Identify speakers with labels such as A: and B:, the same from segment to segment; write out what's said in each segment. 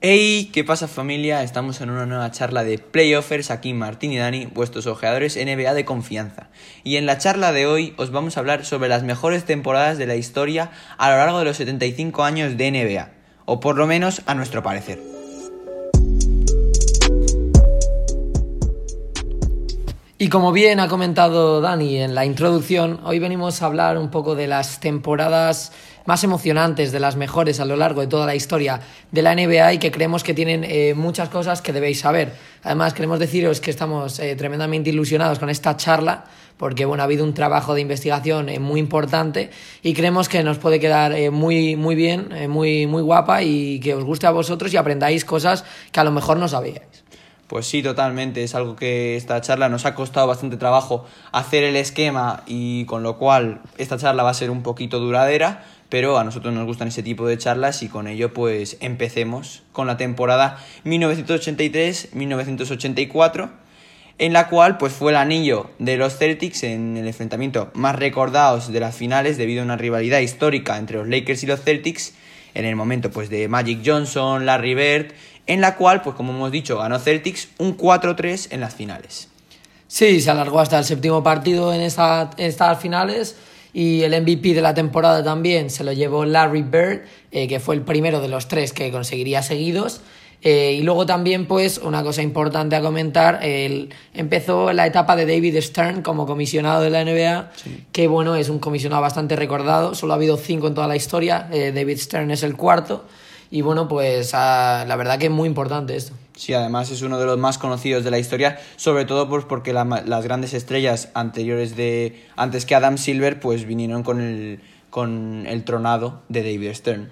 A: Hey, ¿qué pasa familia? Estamos en una nueva charla de Playoffers aquí Martín y Dani, vuestros ojeadores NBA de confianza. Y en la charla de hoy os vamos a hablar sobre las mejores temporadas de la historia a lo largo de los 75 años de NBA, o por lo menos a nuestro parecer.
B: Y como bien ha comentado Dani en la introducción, hoy venimos a hablar un poco de las temporadas más emocionantes, de las mejores a lo largo de toda la historia de la NBA y que creemos que tienen eh, muchas cosas que debéis saber. Además, queremos deciros que estamos eh, tremendamente ilusionados con esta charla porque bueno, ha habido un trabajo de investigación eh, muy importante y creemos que nos puede quedar muy, muy bien, muy, muy guapa y que os guste a vosotros y aprendáis cosas que a lo mejor no sabíais.
A: Pues sí, totalmente. Es algo que esta charla nos ha costado bastante trabajo hacer el esquema y con lo cual esta charla va a ser un poquito duradera, pero a nosotros nos gustan ese tipo de charlas y con ello pues empecemos con la temporada 1983-1984 en la cual pues fue el anillo de los Celtics en el enfrentamiento más recordados de las finales debido a una rivalidad histórica entre los Lakers y los Celtics en el momento pues de Magic Johnson, Larry Bird en la cual, pues como hemos dicho, ganó Celtics un 4-3 en las finales.
B: Sí, se alargó hasta el séptimo partido en, estas finales y el MVP de la temporada también se lo llevó Larry Bird, eh, que fue el primero de los tres que conseguiría seguidos. Eh, y luego también, pues, una cosa importante a comentar, el, empezó la etapa de David Stern como comisionado de la NBA, que bueno, es un comisionado bastante recordado, solo ha habido cinco en toda la historia, eh, David Stern es el cuarto. Y bueno, pues ah, la verdad que es muy importante esto.
A: Sí, además es uno de los más conocidos de la historia, sobre todo pues porque las grandes estrellas anteriores de antes que Adam Silver pues vinieron con el, con el tronado de David Stern.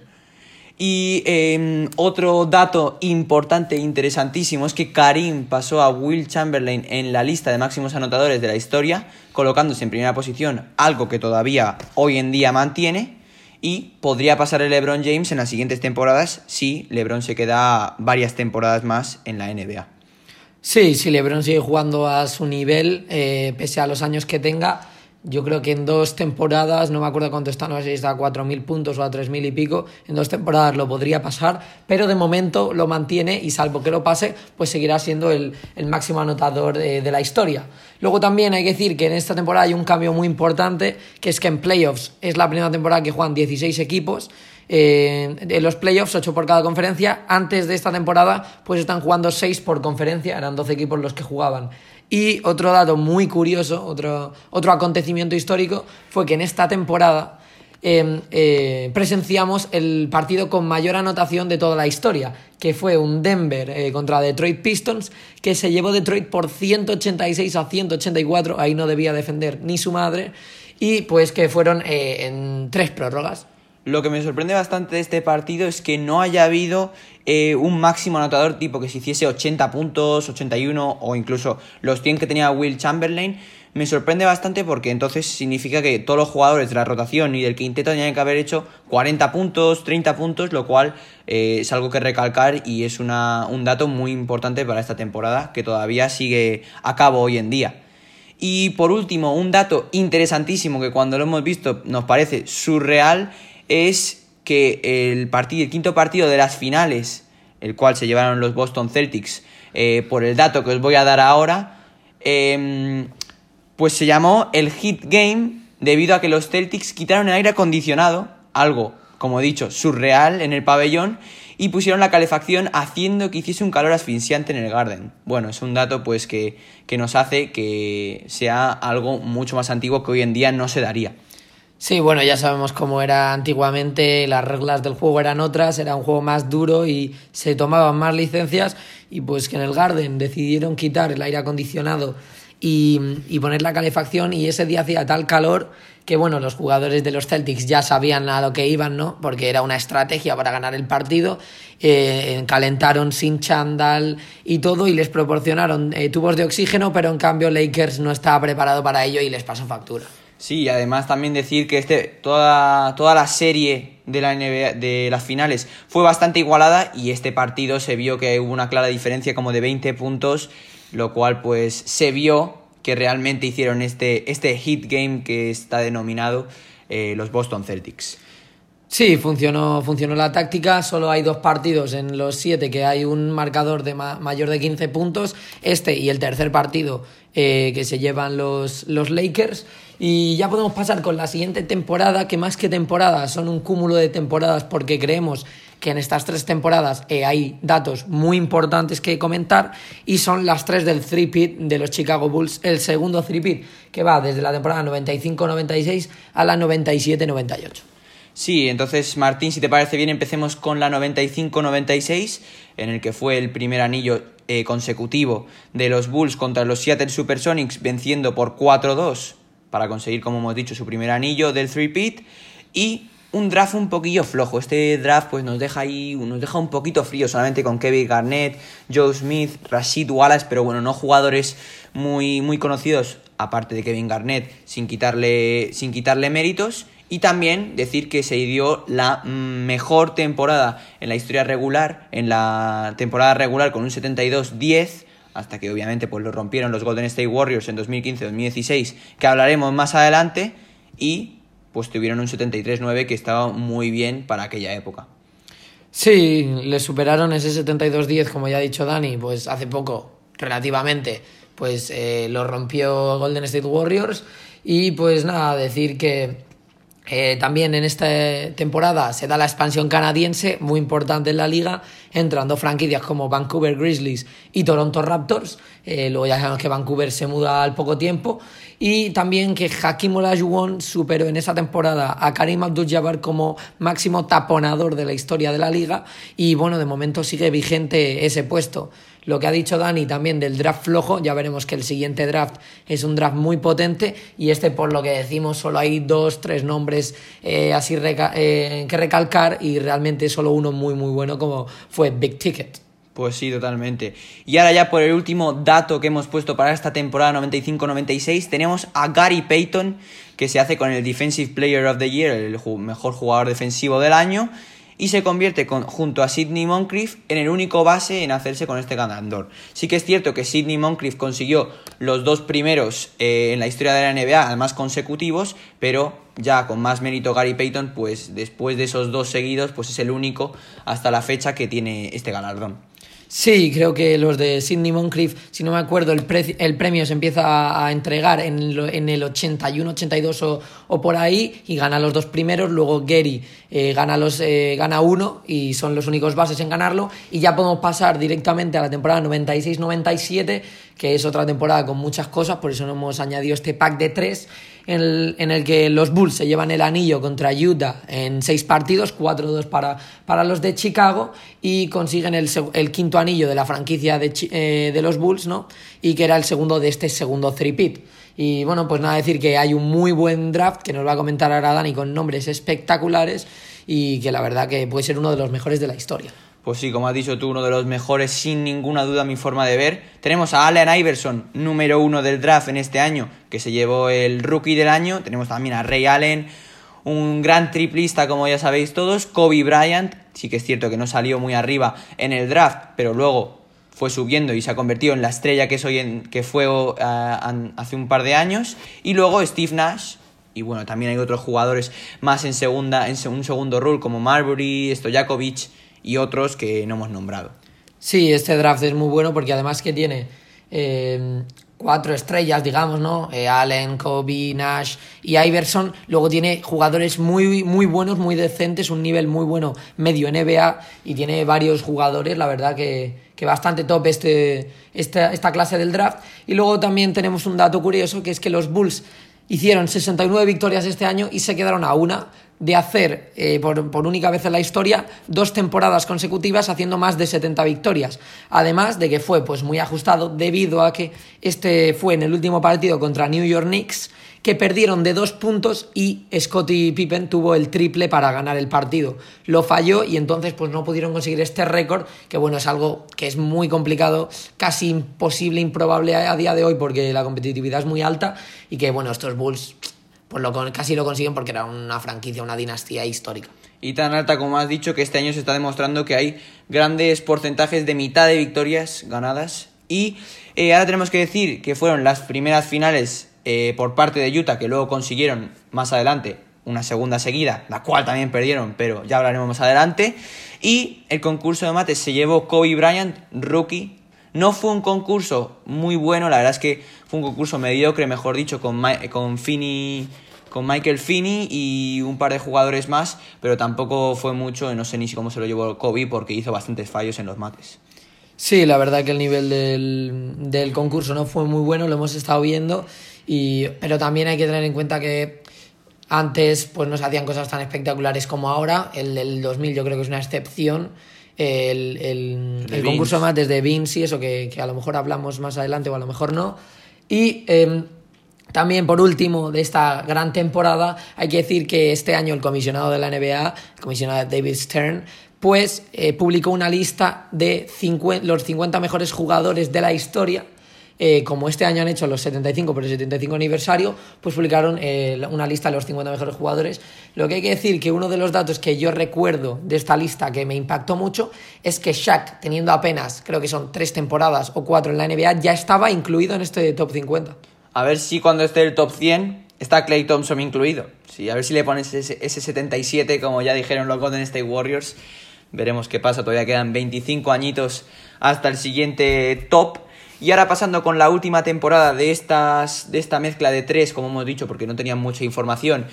A: Y em, otro dato importante e interesantísimo es que Karim pasó a Will Chamberlain en la lista de máximos anotadores de la historia, colocándose en primera posición, algo que todavía hoy en día mantiene y podría pasar el LeBron James en las siguientes temporadas si LeBron se queda varias temporadas más en la NBA.
B: Sí, si LeBron sigue jugando a su nivel, eh, pese a los años que tenga, yo creo que en dos temporadas, no me acuerdo cuánto está, no sé si está a 4.000 puntos o a 3.000 y pico, en dos temporadas lo podría pasar, pero de momento lo mantiene y salvo que lo pase, pues seguirá siendo el, máximo anotador de, de, la historia. Luego también hay que decir que en esta temporada hay un cambio muy importante, que es que en playoffs es la primera temporada que juegan 16 equipos, eh, en los playoffs, 8 por cada conferencia. Antes de esta temporada, pues están jugando 6 por conferencia, eran 12 equipos los que jugaban. Y otro dato muy curioso, otro, otro acontecimiento histórico, fue que en esta temporada em, eh, presenciamos el partido con mayor anotación de toda la historia, que fue un Denver eh, contra Detroit Pistons, que se llevó Detroit por 186 a 184, ahí no debía defender ni su madre, y pues que fueron en tres prórrogas.
A: Lo que me sorprende bastante de este partido es que no haya habido eh, un máximo anotador tipo que se hiciese 80 puntos, 81 o incluso los 100 que tenía Will Chamberlain. Me sorprende bastante porque entonces significa que todos los jugadores de la rotación y del quinteto tenían que haber hecho 40 puntos, 30 puntos, lo cual eh, es algo que recalcar y es una, un dato muy importante para esta temporada que todavía sigue a cabo hoy en día. Y por último, un dato interesantísimo que cuando lo hemos visto nos parece surreal es que el, partido, el quinto partido de las finales, el cual se llevaron los Boston Celtics, eh, por el dato que os voy a dar ahora, em, pues se llamó el Hit Game debido a que los Celtics quitaron el aire acondicionado, algo, como he dicho, surreal en el pabellón, y pusieron la calefacción haciendo que hiciese un calor asfixiante en el Garden. Bueno, es un dato pues que, que nos hace que sea algo mucho más antiguo que hoy en día no se daría.
B: Sí, bueno, ya sabemos cómo era antiguamente, las reglas del juego eran otras, era un juego más duro y se tomaban más licencias y pues que en el Garden decidieron quitar el aire acondicionado y, poner la calefacción y ese día hacía tal calor que bueno, los jugadores de los Celtics ya sabían a lo que iban, ¿no? Porque era una estrategia para ganar el partido, eh, calentaron sin chandal y todo y les proporcionaron eh, tubos de oxígeno, pero en cambio Lakers no estaba preparado para ello y les pasó factura.
A: Sí, y además también decir que este, toda, toda la serie de, la NBA, de las finales fue bastante igualada y este partido se vio que hubo una clara diferencia como de 20 puntos, lo cual pues se vio que realmente hicieron este, este hit game que está denominado eh, los Boston Celtics.
B: Sí, funcionó, funcionó la táctica. Solo hay dos partidos en los siete que hay un marcador de mayor de 15 puntos. Este y el tercer partido eh, que se llevan los, los Lakers. Y ya podemos pasar con la siguiente temporada, que más que temporada son un cúmulo de temporadas porque creemos que en estas tres temporadas eh, hay datos muy importantes que comentar y son las tres del three-pit de los Chicago Bulls, el segundo three-pit que va desde la temporada 95-96 a la 97-98.
A: Sí, entonces Martín, si te parece bien, empecemos con la 95-96, en el que fue el primer anillo eh, consecutivo de los Bulls contra los Seattle Supersonics, venciendo por 4-2 para conseguir, como hemos dicho, su primer anillo del three-pit. Y un draft un poquillo flojo. Este draft pues nos deja ahí, nos deja un poquito frío solamente con Kevin Garnett, Joe Smith, Rashid Wallace, pero bueno, no jugadores muy, muy conocidos, aparte de Kevin Garnett, sin quitarle, sin quitarle méritos. Y también decir que se dio la mejor temporada en la historia regular, en la temporada regular con un 72-10, hasta que obviamente pues lo rompieron los Golden State Warriors en 2015-2016, que hablaremos más adelante, y pues tuvieron un 73-9 que estaba muy bien para aquella época.
B: Sí, le superaron ese 72-10, como ya ha dicho Dani, pues hace poco, relativamente, pues eh, lo rompió Golden State Warriors. Y pues nada, decir que eh, también en esta temporada se da la expansión canadiense, muy importante en la liga, entrando franquicias como Vancouver Grizzlies y Toronto Raptors. Eh, luego ya sabemos que Vancouver se muda al poco tiempo. Y también que Hakim Olajuwon superó en esa temporada a Karim Abdul-Jabbar como máximo taponador de la historia de la liga. Y bueno, de momento sigue vigente ese puesto lo que ha dicho Dani también del draft flojo, ya veremos que el siguiente draft es un draft muy potente y este por lo que decimos solo hay dos, tres nombres eh, así eh, que recalcar y realmente solo uno muy muy bueno como fue Big Ticket.
A: Pues sí, totalmente. Y ahora ya por el último dato que hemos puesto para esta temporada 95-96, tenemos a Gary Payton, que se hace con el Defensive Player of the Year, el mejor jugador defensivo del año, y se convierte junto a Sidney Moncrief en el único base en hacerse con este ganador. Sí que es cierto que Sidney Moncrief consiguió los dos primeros eh, en la historia de la NBA, además consecutivos, pero ya con más mérito Gary Payton, pues después de esos dos seguidos, pues es el único hasta la fecha que tiene este galardón.
B: Sí, creo que los de Sidney Moncrief, si no me acuerdo, el, el premio se empieza a, entregar en, en, el 81, 82 o, o, por ahí y gana los dos primeros. Luego Gary eh, gana, los, eh, gana uno y son los únicos bases en ganarlo. Y ya podemos pasar directamente a la temporada 96-97, que es otra temporada con muchas cosas, por eso no hemos añadido este pack de tres en el, que los Bulls se llevan el anillo contra Utah en seis partidos, 4-2 para, para los de Chicago y consiguen el, el quinto anillo de la franquicia de, eh, de, los Bulls, ¿no? Y que era el segundo de este segundo three-peat. Y bueno, pues nada, decir que hay un muy buen draft que nos va a comentar ahora Dani con nombres espectaculares y que la verdad que puede ser uno de los mejores de la historia.
A: Pues sí, como has dicho tú, uno de los mejores, sin ninguna duda, mi forma de ver. Tenemos a Allen Iverson, número uno del draft en este año, que se llevó el rookie del año. Tenemos también a Ray Allen, un gran triplista, como ya sabéis todos. Kobe Bryant, sí que es cierto que no salió muy arriba en el draft, pero luego fue subiendo y se ha convertido en la estrella que, en, que fue hace un par de años. Y luego Steve Nash, y bueno, también hay otros jugadores más en segunda, en un segundo rol, como Marbury, Stojakovic y otros que no hemos nombrado.
B: Sí, este draft es muy bueno porque además que tiene eh, cuatro estrellas, digamos, ¿no? Eh, Allen, Kobe, Nash y Iverson. Luego tiene jugadores muy, muy buenos, muy decentes, un nivel muy bueno medio NBA y tiene varios jugadores, la verdad que, que bastante top este, esta, esta clase del draft. Y luego también tenemos un dato curioso que es que los Bulls hicieron 69 victorias este año y se quedaron a una de hacer eh, por, por, única vez en la historia dos temporadas consecutivas haciendo más de 70 victorias. Además de que fue pues muy ajustado debido a que este fue en el último partido contra New York Knicks que perdieron de dos puntos y Scottie Pippen tuvo el triple para ganar el partido. Lo falló y entonces pues no pudieron conseguir este récord, que bueno, es algo que es muy complicado, casi imposible, improbable a día de hoy porque la competitividad es muy alta y que bueno, estos Bulls pues lo, casi lo consiguen porque era una franquicia, una dinastía histórica.
A: Y tan alta como has dicho que este año se está demostrando que hay grandes porcentajes de mitad de victorias ganadas. Y eh, ahora tenemos que decir que fueron las primeras finales eh, por parte de Utah que luego consiguieron más adelante una segunda seguida, la cual también perdieron, pero ya hablaremos más adelante. Y el concurso de mates se llevó Kobe Bryant, rookie. No fue un concurso muy bueno, la verdad es que fue un concurso mediocre, mejor dicho, con, con Finney con Michael Finney y un par de jugadores más, pero tampoco fue mucho, no sé ni cómo se lo llevó Kobe porque hizo bastantes fallos en los mates.
B: Sí, la verdad que el nivel del, del concurso no fue muy bueno, lo hemos estado viendo, y, pero también hay que tener en cuenta que antes pues no se hacían cosas tan espectaculares como ahora, el del 2000 yo creo que es una excepción, el, el, el concurso más desde Vince y eso que, que, a lo mejor hablamos más adelante o a lo mejor no. Y eh, también, por último, de esta gran temporada, hay que decir que este año el comisionado de la NBA, el comisionado David Stern, pues eh, publicó una lista de los 50 mejores jugadores de la historia. Eh, como este año han hecho los 75 por el 75 aniversario, pues publicaron eh, una lista de los 50 mejores jugadores. Lo que hay que decir que uno de los datos que yo recuerdo de esta lista que me impactó mucho es que Shaq, teniendo apenas, creo que son tres temporadas o cuatro en la NBA, ya estaba incluido en este top 50.
A: A ver si cuando esté el top 100 está Clay Thompson incluido. Sí, a ver si le pones ese, ese 77 como ya dijeron los Golden State Warriors. Veremos qué pasa, todavía quedan 25 añitos hasta el siguiente top. Y ahora pasando con la última temporada de, estas, de esta mezcla de tres, como hemos dicho, porque no tenían mucha información,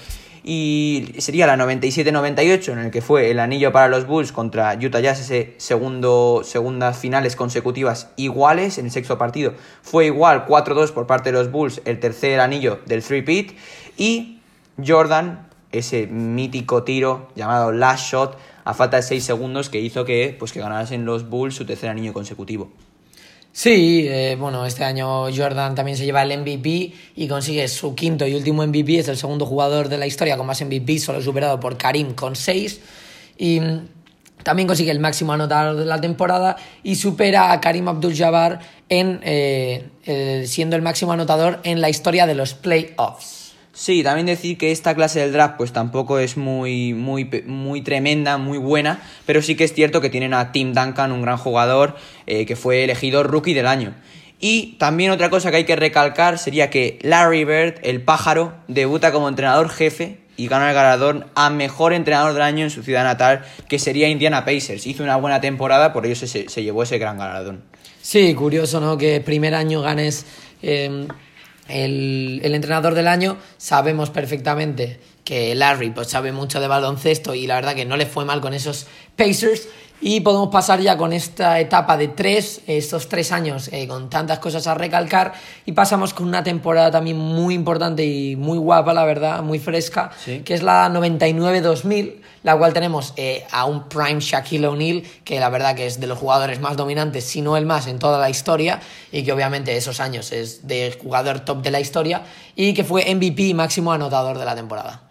A: y sería la 97-98 en el que fue el anillo para los Bulls contra Utah Jazz, ese segundo, segundas finales consecutivas iguales en el sexto partido. Fue igual 4-2 por parte de los Bulls, el tercer anillo del three pit y Jordan, ese mítico tiro llamado last shot a falta de 6 segundos que hizo que, pues, que ganasen los Bulls su tercer anillo consecutivo.
B: Sí, eh, bueno, este año Jordan también se lleva el MVP y consigue su quinto y último MVP. Es el segundo jugador de la historia con más MVP, solo superado por Karim con seis. Y mm, también consigue el máximo anotador de la temporada y supera a Karim Abdul-Jabbar en eh, siendo el máximo anotador en la historia de los playoffs.
A: Sí, también decir que esta clase del draft pues tampoco es muy, muy, muy tremenda, muy buena, pero sí que es cierto que tienen a Tim Duncan, un gran jugador, eh, que fue elegido rookie del año. Y también otra cosa que hay que recalcar sería que Larry Bird, el pájaro, debuta como entrenador jefe y gana el galardón a mejor entrenador del año en su ciudad natal, que sería Indiana Pacers. Hizo una buena temporada, por ello se, se llevó ese gran galardón.
B: Sí, curioso, ¿no? Que primer año ganes... Eh el, entrenador del año, sabemos perfectamente que Larry pues, sabe mucho de baloncesto y la verdad que no le fue mal con esos Pacers. Y podemos pasar ya con esta etapa de tres, estos tres años eh, con tantas cosas a recalcar. Y pasamos con una temporada también muy importante y muy guapa, la verdad, muy fresca, que es la 99-2000 la cual tenemos eh, a un prime Shaquille O'Neal, que la verdad que es de los jugadores más dominantes, si no el más en toda la historia, y que obviamente esos años es de jugador top de la historia, y que fue MVP máximo anotador de la temporada.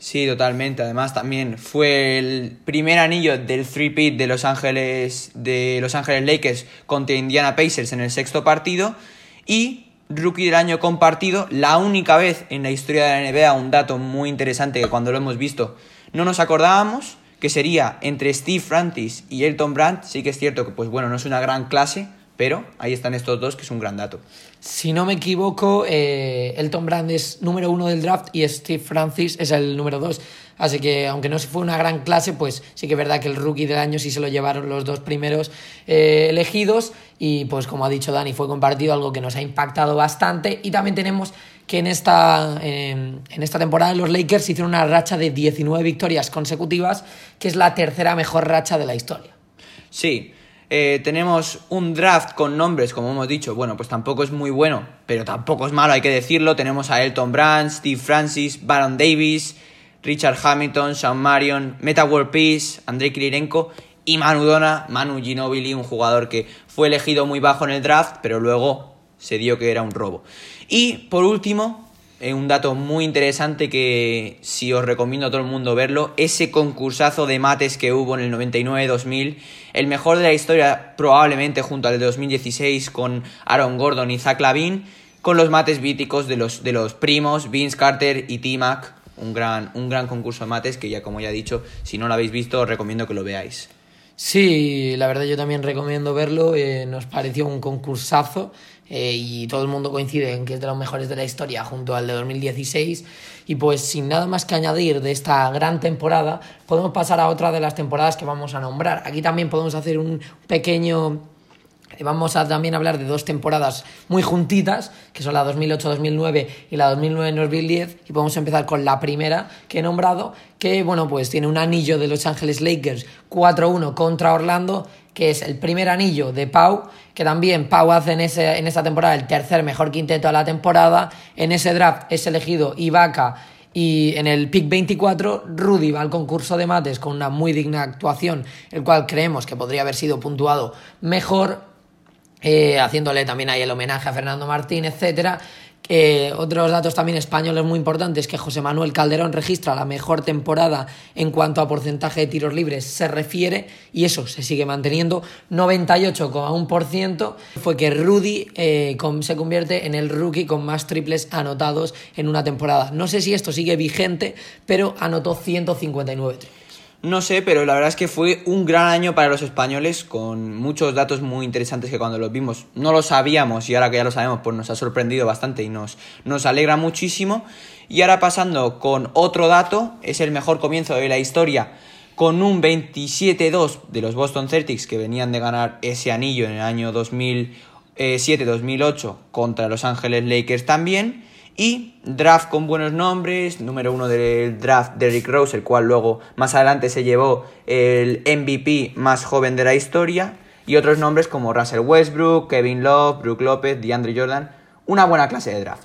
A: Sí, totalmente. Además, también fue el primer anillo del three pit de Los Ángeles de Los Ángeles Lakers contra Indiana Pacers en el sexto partido y rookie del año compartido, la única vez en la historia de la NBA, un dato muy interesante que cuando lo hemos visto no nos acordábamos que sería entre Steve Francis y Elton Brand. Sí que es cierto que, pues bueno, no es una gran clase, pero ahí están estos dos, que es un gran dato.
B: Si no me equivoco, eh, Elton Brand es número uno del draft y Steve Francis es el número dos. Así que, aunque no fue una gran clase, pues sí que es verdad que el rookie del año sí se lo llevaron los dos primeros eh, elegidos. Y pues, como ha dicho Dani, fue compartido algo que nos ha impactado bastante. Y también tenemos que en esta, en esta temporada los Lakers hicieron una racha de 19 victorias consecutivas, que es la tercera mejor racha de la historia.
A: Sí, eh, tenemos un draft con nombres, como hemos dicho, bueno, pues tampoco es muy bueno, pero tampoco es malo, hay que decirlo. Tenemos a Elton Brand, Steve Francis, Baron Davis, Richard Hamilton, Sean Marion, Meta World Peace, Andrei Kirilenko y Manu Dona, Manu Ginobili, un jugador que fue elegido muy bajo en el draft, pero luego se dio que era un robo. Y por último, eh, un dato muy interesante que si os recomiendo a todo el mundo verlo, ese concursazo de mates que hubo en el 99-2000, el mejor de la historia probablemente junto al de 2016 con Aaron Gordon y Zach Lavin, con los mates víticos de los, de los primos Vince Carter y T-Mac, un gran, un gran concurso de mates que ya como ya he dicho, si no lo habéis visto os recomiendo que lo veáis.
B: Sí, la verdad yo también recomiendo verlo, eh, nos pareció un concursazo eh, y todo el mundo coincide en que es de los mejores de la historia junto al de 2016 y pues sin nada más que añadir de esta gran temporada podemos pasar a otra de las temporadas que vamos a nombrar. Aquí también podemos hacer un pequeño Vamos a también hablar de dos temporadas muy juntitas, que son la 2008-2009 y la 2009-2010, y podemos empezar con la primera que he nombrado, que bueno, pues tiene un anillo de Los Ángeles Lakers 4-1 contra Orlando, que es el primer anillo de Pau, que también Pau hace en, ese, en esa temporada el tercer mejor quinteto de la temporada, en ese draft es elegido Ibaka y en el pick 24, Rudy va al concurso de mates con una muy digna actuación, el cual creemos que podría haber sido puntuado mejor, eh, haciéndole también ahí el homenaje a Fernando Martín, etcétera. Otros datos también españoles muy importantes que José Manuel Calderón registra la mejor temporada en cuanto a porcentaje de tiros libres se refiere y eso se sigue manteniendo 98,1% fue que Rudy eh, se convierte en el rookie con más triples anotados en una temporada. No sé si esto sigue vigente, pero anotó 159 triples.
A: No sé, pero la verdad es que fue un gran año para los españoles con muchos datos muy interesantes que cuando los vimos no lo sabíamos y ahora que ya lo sabemos pues nos ha sorprendido bastante y nos, nos alegra muchísimo. Y ahora pasando con otro dato, es el mejor comienzo de la historia con un 27-2 de los Boston Celtics que venían de ganar ese anillo en el año 2007-2008 contra Los Ángeles Lakers también. Y draft con buenos nombres, número uno del draft de Rick Rose, el cual luego más adelante se llevó el MVP más joven de la historia. Y otros nombres como Russell Westbrook, Kevin Love, Brook Lopez, DeAndre Jordan. Una buena clase de draft.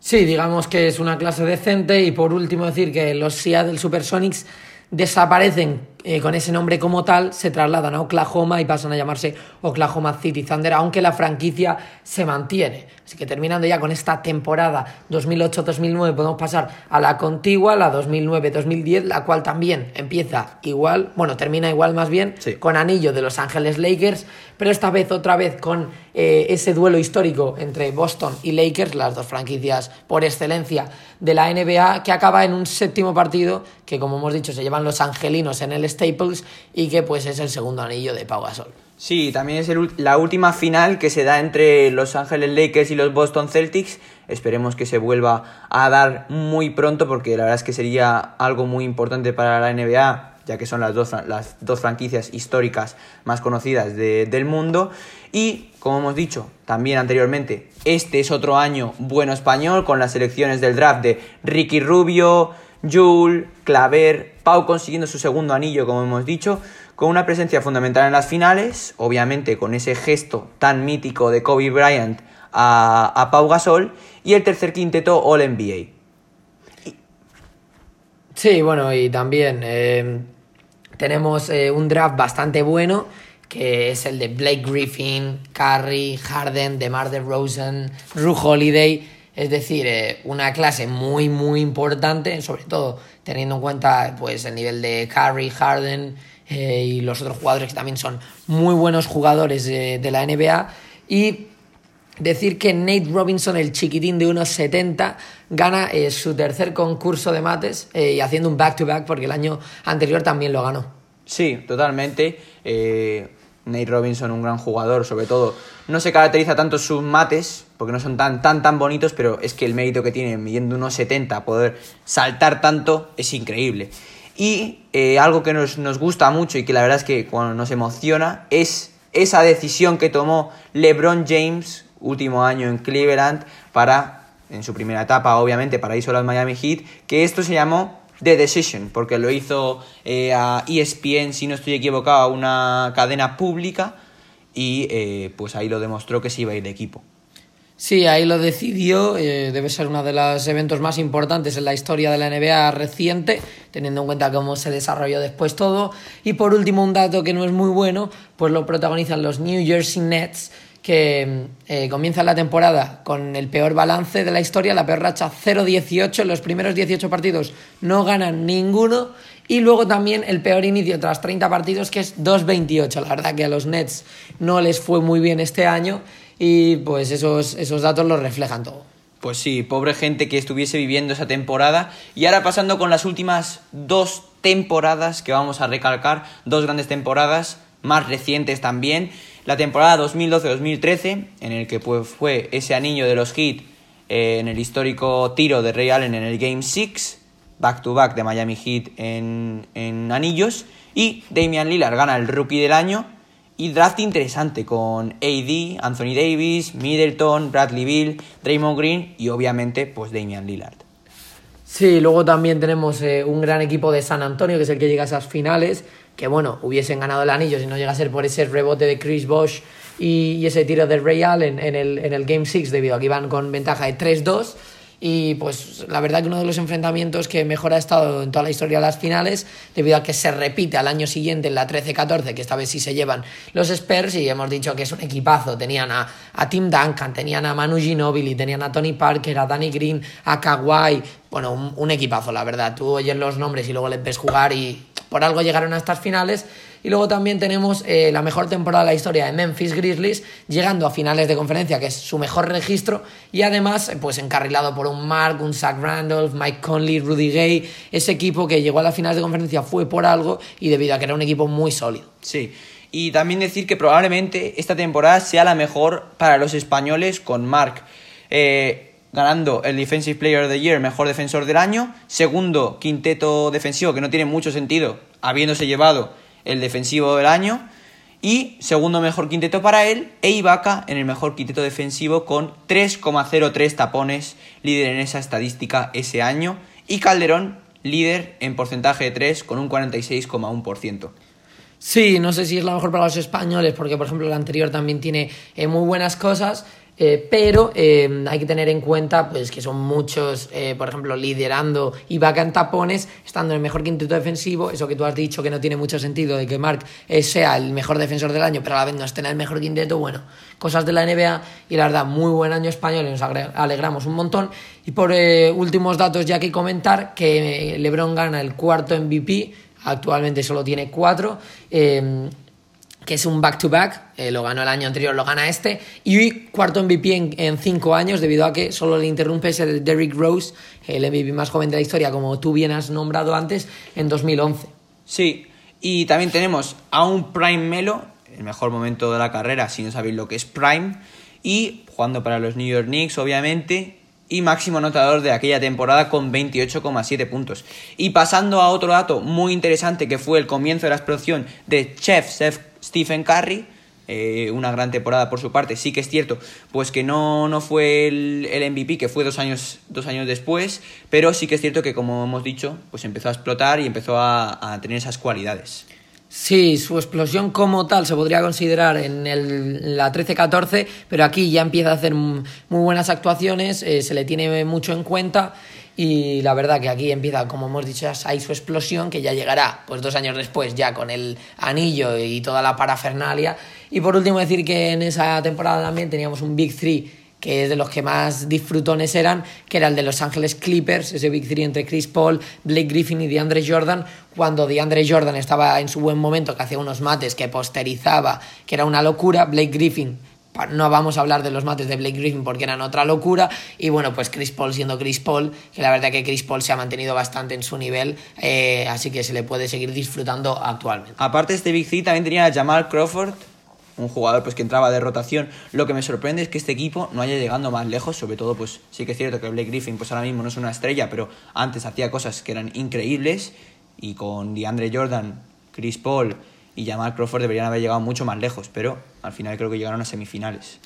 B: Sí, digamos que es una clase decente. Y por último decir que los Seattle Supersonics desaparecen eh, con ese nombre como tal, se trasladan a Oklahoma y pasan a llamarse Oklahoma City Thunder, aunque la franquicia se mantiene. Así que terminando ya con esta temporada 2008-2009, podemos pasar a la contigua, la 2009-2010, la cual también empieza igual, bueno, termina igual más bien, con anillo de Los Ángeles Lakers, pero esta vez otra vez con eh, ese duelo histórico entre Boston y Lakers, las dos franquicias por excelencia de la NBA, que acaba en un séptimo partido que, como hemos dicho, se llevan los angelinos en el Staples y que pues es el segundo anillo de Pau Gasol.
A: Sí, también es la última final que se da entre Los Ángeles Lakers y los Boston Celtics. Esperemos que se vuelva a dar muy pronto porque la verdad es que sería algo muy importante para la NBA ya que son las dos, las dos franquicias históricas más conocidas del mundo. Y, como hemos dicho también anteriormente, este es otro año bueno español con las selecciones del draft de Ricky Rubio, Jul, Claver, Pau consiguiendo su segundo anillo, como hemos dicho, con una presencia fundamental en las finales, obviamente con ese gesto tan mítico de Kobe Bryant a, Pau Gasol, y el tercer quinteto All NBA.
B: Sí, bueno, y también eh, tenemos eh, un draft bastante bueno, que es el de Blake Griffin, Curry, Harden, DeMar DeRozan, Ru Holiday, es decir, eh, una clase muy, muy importante, sobre todo teniendo en cuenta pues, el nivel de Curry, Harden eh, y los otros jugadores que también son muy buenos jugadores de, la NBA. Y decir que Nate Robinson, el chiquitín de unos 70, gana eh, su tercer concurso de mates y haciendo un back-to-back porque el año anterior también lo ganó.
A: Sí, totalmente. Nate Robinson, un gran jugador, sobre todo, no se caracteriza tanto sus mates, porque no son tan, tan, tan bonitos, pero es que el mérito que tiene midiendo unos 70, poder saltar tanto, es increíble. Y eh, algo que nos, nos gusta mucho y que la verdad es que cuando nos emociona es esa decisión que tomó LeBron James, último año en Cleveland, para, en su primera etapa, obviamente, para irse a los Miami Heat, que esto se llamó The Decision, porque lo hizo eh, a ESPN, si no estoy equivocado, a una cadena pública y eh, pues ahí lo demostró que se iba a ir de equipo.
B: Sí, ahí lo decidió, eh, debe ser uno de los eventos más importantes en la historia de la NBA reciente, teniendo en cuenta cómo se desarrolló después todo. Y por último, un dato que no es muy bueno, pues lo protagonizan los New Jersey Nets, que eh, comienza la temporada con el peor balance de la historia, la peor racha 0-18, en los primeros 18 partidos no ganan ninguno y luego también el peor inicio tras 30 partidos que es 2-28. La verdad que a los Nets no les fue muy bien este año y pues esos, esos datos los reflejan todo.
A: Pues sí, pobre gente que estuviese viviendo esa temporada. Y ahora pasando con las últimas dos temporadas que vamos a recalcar, dos grandes temporadas, más recientes también. La temporada 2012-2013, en el que pues, fue ese anillo de los Heat eh, en el histórico tiro de Ray Allen en el Game 6, back to back de Miami Heat en, en anillos. Y Damian Lillard gana el rookie del año y draft interesante con AD, Anthony Davis, Middleton, Bradley Bill, Draymond Green y obviamente pues Damian Lillard.
B: Sí, luego también tenemos eh, un gran equipo de San Antonio que es el que llega a esas finales, que bueno, hubiesen ganado el anillo si no llega a ser por ese rebote de Chris Bosh y, ese tiro de Ray Allen en el, en el Game 6 debido a que iban con ventaja de 3-2 y pues la verdad que uno de los enfrentamientos que mejor ha estado en toda la historia de las finales, debido a que se repite al año siguiente en la 13-14, que esta vez sí se llevan los Spurs, y hemos dicho que es un equipazo. Tenían a, Tim Duncan, tenían a Manu Ginobili, tenían a Tony Parker, a Danny Green, a Kawhi. Bueno, un, un equipazo, la verdad. Tú oyes los nombres y luego les ves jugar y por algo llegaron a estas finales y luego también tenemos eh, la mejor temporada de la historia de Memphis Grizzlies, llegando a finales de conferencia, que es su mejor registro, y además, eh, pues encarrilado por un Mark, un Zach Randolph, Mike Conley, Rudy Gay. Ese equipo que llegó a las finales de conferencia fue por algo y debido a que era un equipo muy sólido.
A: Sí. Y también decir que probablemente esta temporada sea la mejor para los españoles con Mark. Eh, ganando el Defensive Player of the Year, mejor defensor del año. Segundo, quinteto defensivo, que no tiene mucho sentido, habiéndose llevado el defensivo del año. Y segundo mejor quinteto para él, e en el mejor quinteto defensivo con 3,03 tapones, líder en esa estadística ese año. Y Calderón, líder en porcentaje de 3 con un 46,1%.
B: Sí, no sé si es la mejor para los españoles, porque por ejemplo el anterior también tiene eh, muy buenas cosas, eh, pero eh, hay que tener en cuenta pues, que son muchos, eh, por ejemplo, liderando y en tapones, estando en el mejor quinteto defensivo. Eso que tú has dicho que no tiene mucho sentido de que Mark sea el mejor defensor del año, pero a la vez no esté en el mejor quinteto. Bueno, cosas de la NBA y la verdad, muy buen año español y nos alegramos un montón. Y por últimos datos, ya que comentar que LeBron gana el cuarto MVP, actualmente solo tiene cuatro que es un back-to-back, eh, lo ganó el año anterior, lo gana este, y cuarto MVP en, cinco años, debido a que solo le interrumpe ese de Derrick Rose, el MVP más joven de la historia, como tú bien has nombrado antes, en 2011.
A: Sí, y también tenemos a un Prime Melo, el mejor momento de la carrera, si no sabéis lo que es Prime, y jugando para los New York Knicks, obviamente, y máximo anotador de aquella temporada con 28,7 puntos. Y pasando a otro dato muy interesante que fue el comienzo de la explosión de Chef Stephen Curry, eh, una gran temporada por su parte. Sí que es cierto, pues que no, no fue el, el, MVP, que fue dos años, dos años después, pero sí que es cierto que, como hemos dicho, pues empezó a explotar y empezó a, a tener esas cualidades.
B: Sí, su explosión como tal se podría considerar en, el, la 13-14, pero aquí ya empieza a hacer muy buenas actuaciones, eh, se le tiene mucho en cuenta y la verdad que aquí empieza, como hemos dicho, ahí su explosión, que ya llegará pues dos años después, ya con el anillo y toda la parafernalia. Y por último decir que en esa temporada también teníamos un Big Three que es de los que más disfrutones eran, que era el de Los Ángeles Clippers, ese Big Three entre Chris Paul, Blake Griffin y DeAndre Jordan, cuando DeAndre Jordan estaba en su buen momento, que hacía unos mates, que posterizaba, que era una locura, Blake Griffin no vamos a hablar de los mates de Blake Griffin porque eran otra locura. Y bueno, pues Chris Paul siendo Chris Paul, que la verdad que Chris Paul se ha mantenido bastante en su nivel, eh, así que se le puede seguir disfrutando actualmente.
A: Aparte, este Big Three también tenía a Jamal Crawford, un jugador pues que entraba de rotación. Lo que me sorprende es que este equipo no haya llegado más lejos, sobre todo pues sí que es cierto que Blake Griffin pues ahora mismo no es una estrella, pero antes hacía cosas que eran increíbles y con DeAndre Jordan, Chris Paul y Jamal Crawford deberían haber llegado mucho más lejos, pero al final creo que llegaron a semifinales.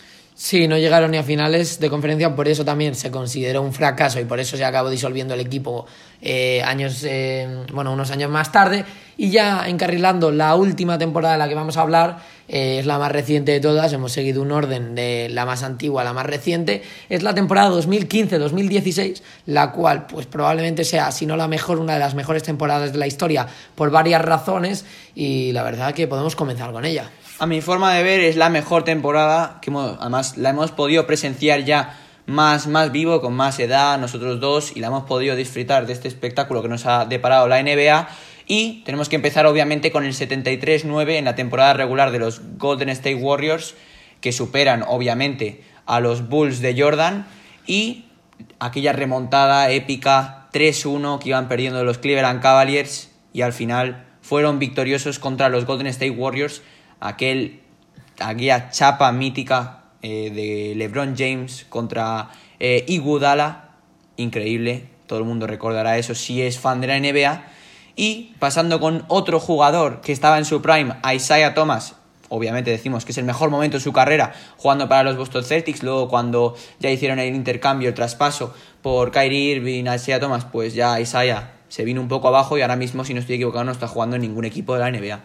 B: Sí, no llegaron ni a finales de conferencia, por eso también se consideró un fracaso y por eso se acabó disolviendo el equipo eh, años, eh, bueno, unos años más tarde. Y ya encarrilando la última temporada de la que vamos a hablar, eh, es la más reciente de todas, hemos seguido un orden de la más antigua a la más reciente, es la temporada 2015-2016, la cual pues probablemente sea, si no la mejor, una de las mejores temporadas de la historia por varias razones y la verdad que podemos comenzar con ella.
A: A mi forma de ver es la mejor temporada, que además la hemos podido presenciar ya más, más vivo, con más edad, nosotros dos, y la hemos podido disfrutar de este espectáculo que nos ha deparado la NBA. Y tenemos que empezar obviamente con el 73-9 en la temporada regular de los Golden State Warriors, que superan obviamente a los Bulls de Jordan. Y aquella remontada épica 3-1 que iban perdiendo los Cleveland Cavaliers y al final fueron victoriosos contra los Golden State Warriors, aquel, aquella chapa mítica eh, de LeBron James contra eh, Iguodala, increíble, todo el mundo recordará eso si es fan de la NBA. Y pasando con otro jugador que estaba en su prime, Isaiah Thomas, obviamente decimos que es el mejor momento de su carrera jugando para los Boston Celtics, luego cuando ya hicieron el intercambio, el traspaso por Kyrie Irving, Isaiah Thomas, pues ya Isaiah se vino un poco abajo y ahora mismo, si no estoy equivocado, no está jugando en ningún equipo de la NBA.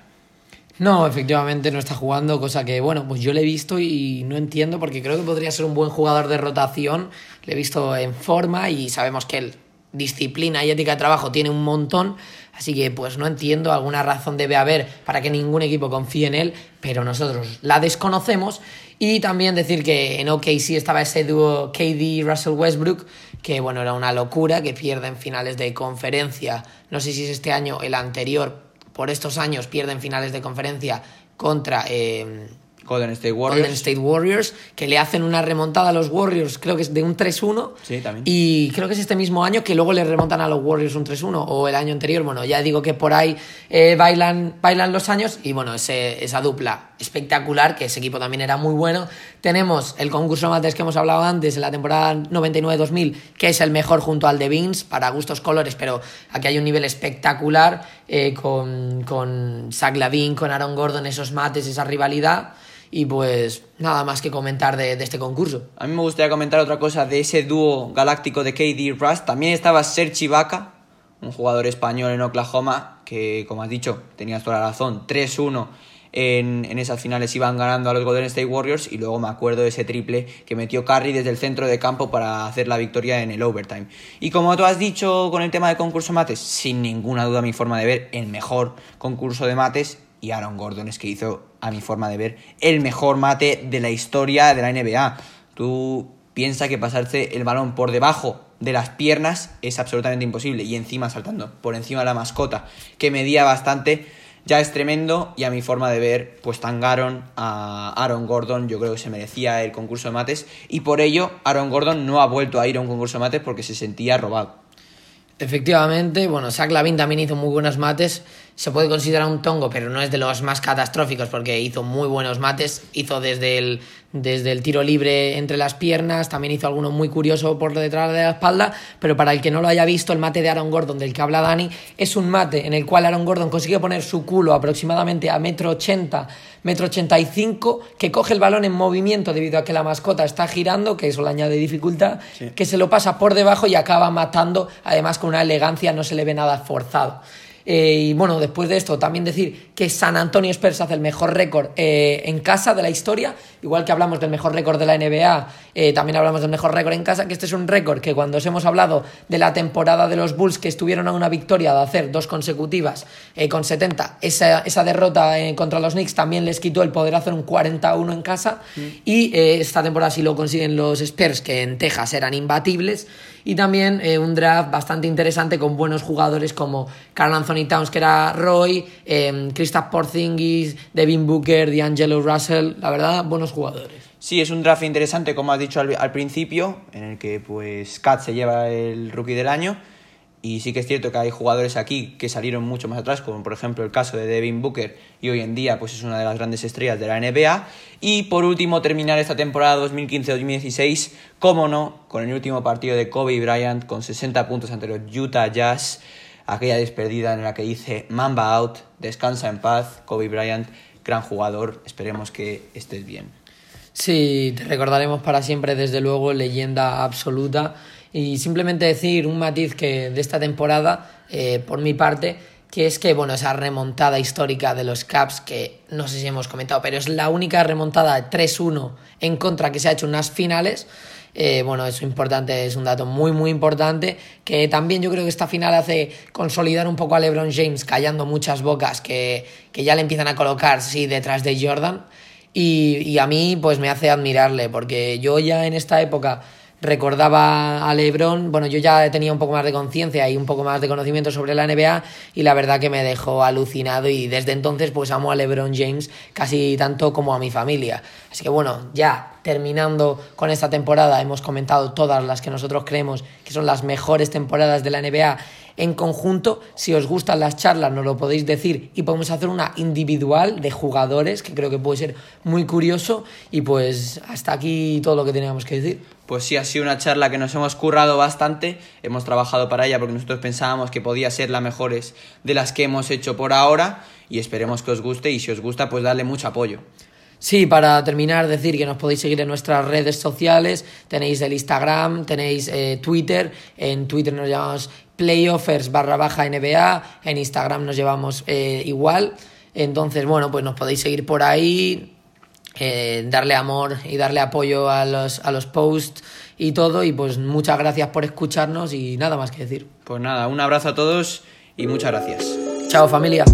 B: No, efectivamente no está jugando, cosa que, bueno, pues yo le he visto y no entiendo porque creo que podría ser un buen jugador de rotación. Le he visto en forma y sabemos que él disciplina y ética de trabajo tiene un montón, así que pues no entiendo, alguna razón debe haber para que ningún equipo confíe en él, pero nosotros la desconocemos y también decir que en OKC estaba ese dúo KD Russell Westbrook, que bueno, era una locura, que pierden finales de conferencia, no sé si es este año, el anterior, por estos años pierden finales de conferencia contra eh,
A: Golden State Warriors.
B: Golden State Warriors, que le hacen una remontada a los Warriors, creo que es de un 3-1.
A: Sí, también.
B: Y creo que es este mismo año que luego le remontan a los Warriors un 3-1, o el año anterior. Bueno, ya digo que por ahí eh, bailan, bailan los años, y bueno, ese, esa dupla espectacular, que ese equipo también era muy bueno. Tenemos el concurso mates que hemos hablado antes, en la temporada 99-2000, que es el mejor junto al de Vince, para gustos colores, pero aquí hay un nivel espectacular eh, con, con Zach Lavin, con Aaron Gordon, esos mates, esa rivalidad. Y pues nada más que comentar de, este concurso.
A: A mí me gustaría comentar otra cosa de ese dúo galáctico de KD y Russ. También estaba Sergi Vaca, un jugador español en Oklahoma, que como has dicho, tenías toda la razón, 3-1 en, esas finales iban ganando a los Golden State Warriors y luego me acuerdo de ese triple que metió Curry desde el centro de campo para hacer la victoria en el overtime. Y como tú has dicho con el tema de concurso mates, sin ninguna duda mi forma de ver el mejor concurso de mates y Aaron Gordon es que hizo, a mi forma de ver, el mejor mate de la historia de la NBA. Tú piensas que pasarse el balón por debajo de las piernas es absolutamente imposible y encima saltando por encima de la mascota que medía bastante ya es tremendo y a mi forma de ver pues tangaron a Aaron Gordon yo creo que se merecía el concurso de mates y por ello Aaron Gordon no ha vuelto a ir a un concurso de mates porque se sentía robado
B: Efectivamente, bueno, Zach Lavin también hizo muy buenos mates. Se puede considerar un tongo, pero no es de los más catastróficos porque hizo muy buenos mates. Hizo desde el, desde el tiro libre entre las piernas, también hizo alguno muy curioso por detrás de la espalda. Pero para el que no lo haya visto, el mate de Aaron Gordon, del que habla Dani, es un mate en el cual Aaron Gordon consigue poner su culo aproximadamente a metro ochenta, metro ochenta y cinco, que coge el balón en movimiento debido a que la mascota está girando, que eso le añade dificultad, sí. que se lo pasa por debajo y acaba matando, además con una elegancia, no se le ve nada forzado. Eh, y bueno, después de esto, también decir que San Antonio Spurs hace el mejor récord eh, en casa de la historia, igual que hablamos del mejor récord de la NBA, eh, también hablamos del mejor récord en casa, que este es un récord que cuando os hemos hablado de la temporada de los Bulls que estuvieron a una victoria de hacer dos consecutivas con 70, esa, esa derrota contra los Knicks también les quitó el poder hacer un 41 en casa mm. y esta temporada sí lo consiguen los Spurs, que en Texas eran imbatibles y también eh, un draft bastante interesante con buenos jugadores como Carl Anthony Towns, que era Roy, eh, Kristaps Porzingis, Devin Booker, D'Angelo Russell, la verdad, buenos jugadores.
A: Sí, es un draft interesante, como has dicho al, al principio, en el que pues Kat se lleva el rookie del año. Y sí que es cierto que hay jugadores aquí que salieron mucho más atrás, como por ejemplo el caso de Devin Booker, y hoy en día pues es una de las grandes estrellas de la NBA. Y por último, terminar esta temporada 2015-2016, como no, con el último partido de Kobe Bryant con 60 puntos ante los Utah Jazz, aquella despedida en la que dice Mamba out, descansa en paz, Kobe Bryant, gran jugador, esperemos que estés bien.
B: Sí, te recordaremos para siempre, desde luego, leyenda absoluta. Y simplemente decir un matiz que de esta temporada, eh, por mi parte, que es que, bueno, esa remontada histórica de los Caps, que no sé si hemos comentado, pero es la única remontada 3-1 en contra que se ha hecho en unas finales. Eh, bueno, eso importante, es un dato muy, muy importante, que también yo creo que esta final hace consolidar un poco a LeBron James, callando muchas bocas que, que ya le empiezan a colocar, sí, detrás de Jordan. Y, y a mí, pues me hace admirarle, porque yo ya en esta época recordaba a Lebron, bueno, yo ya tenía un poco más de conciencia y un poco más de conocimiento sobre la NBA y la verdad que me dejó alucinado y desde entonces pues amo a Lebron James casi tanto como a mi familia. Así que bueno, ya terminando con esta temporada. Hemos comentado todas las que nosotros creemos que son las mejores temporadas de la NBA en conjunto. Si os gustan las charlas, nos lo podéis decir y podemos hacer una individual de jugadores, que creo que puede ser muy curioso. Y pues hasta aquí todo lo que teníamos que decir.
A: Pues sí, ha sido una charla que nos hemos currado bastante, hemos trabajado para ella porque nosotros pensábamos que podía ser la mejores de las que hemos hecho por ahora y esperemos que os guste y si os gusta pues darle mucho apoyo.
B: Sí, para terminar, decir que nos podéis seguir en nuestras redes sociales. Tenéis el Instagram, tenéis eh, Twitter. En Twitter nos llamamos Playoffers barra baja NBA. En Instagram nos llevamos eh, igual. Entonces, bueno, pues nos podéis seguir por ahí. Eh, darle amor y darle apoyo a los, a los posts y todo. Y pues muchas gracias por escucharnos y nada más que decir.
A: Pues nada, un abrazo a todos y muchas gracias.
B: Chao familia.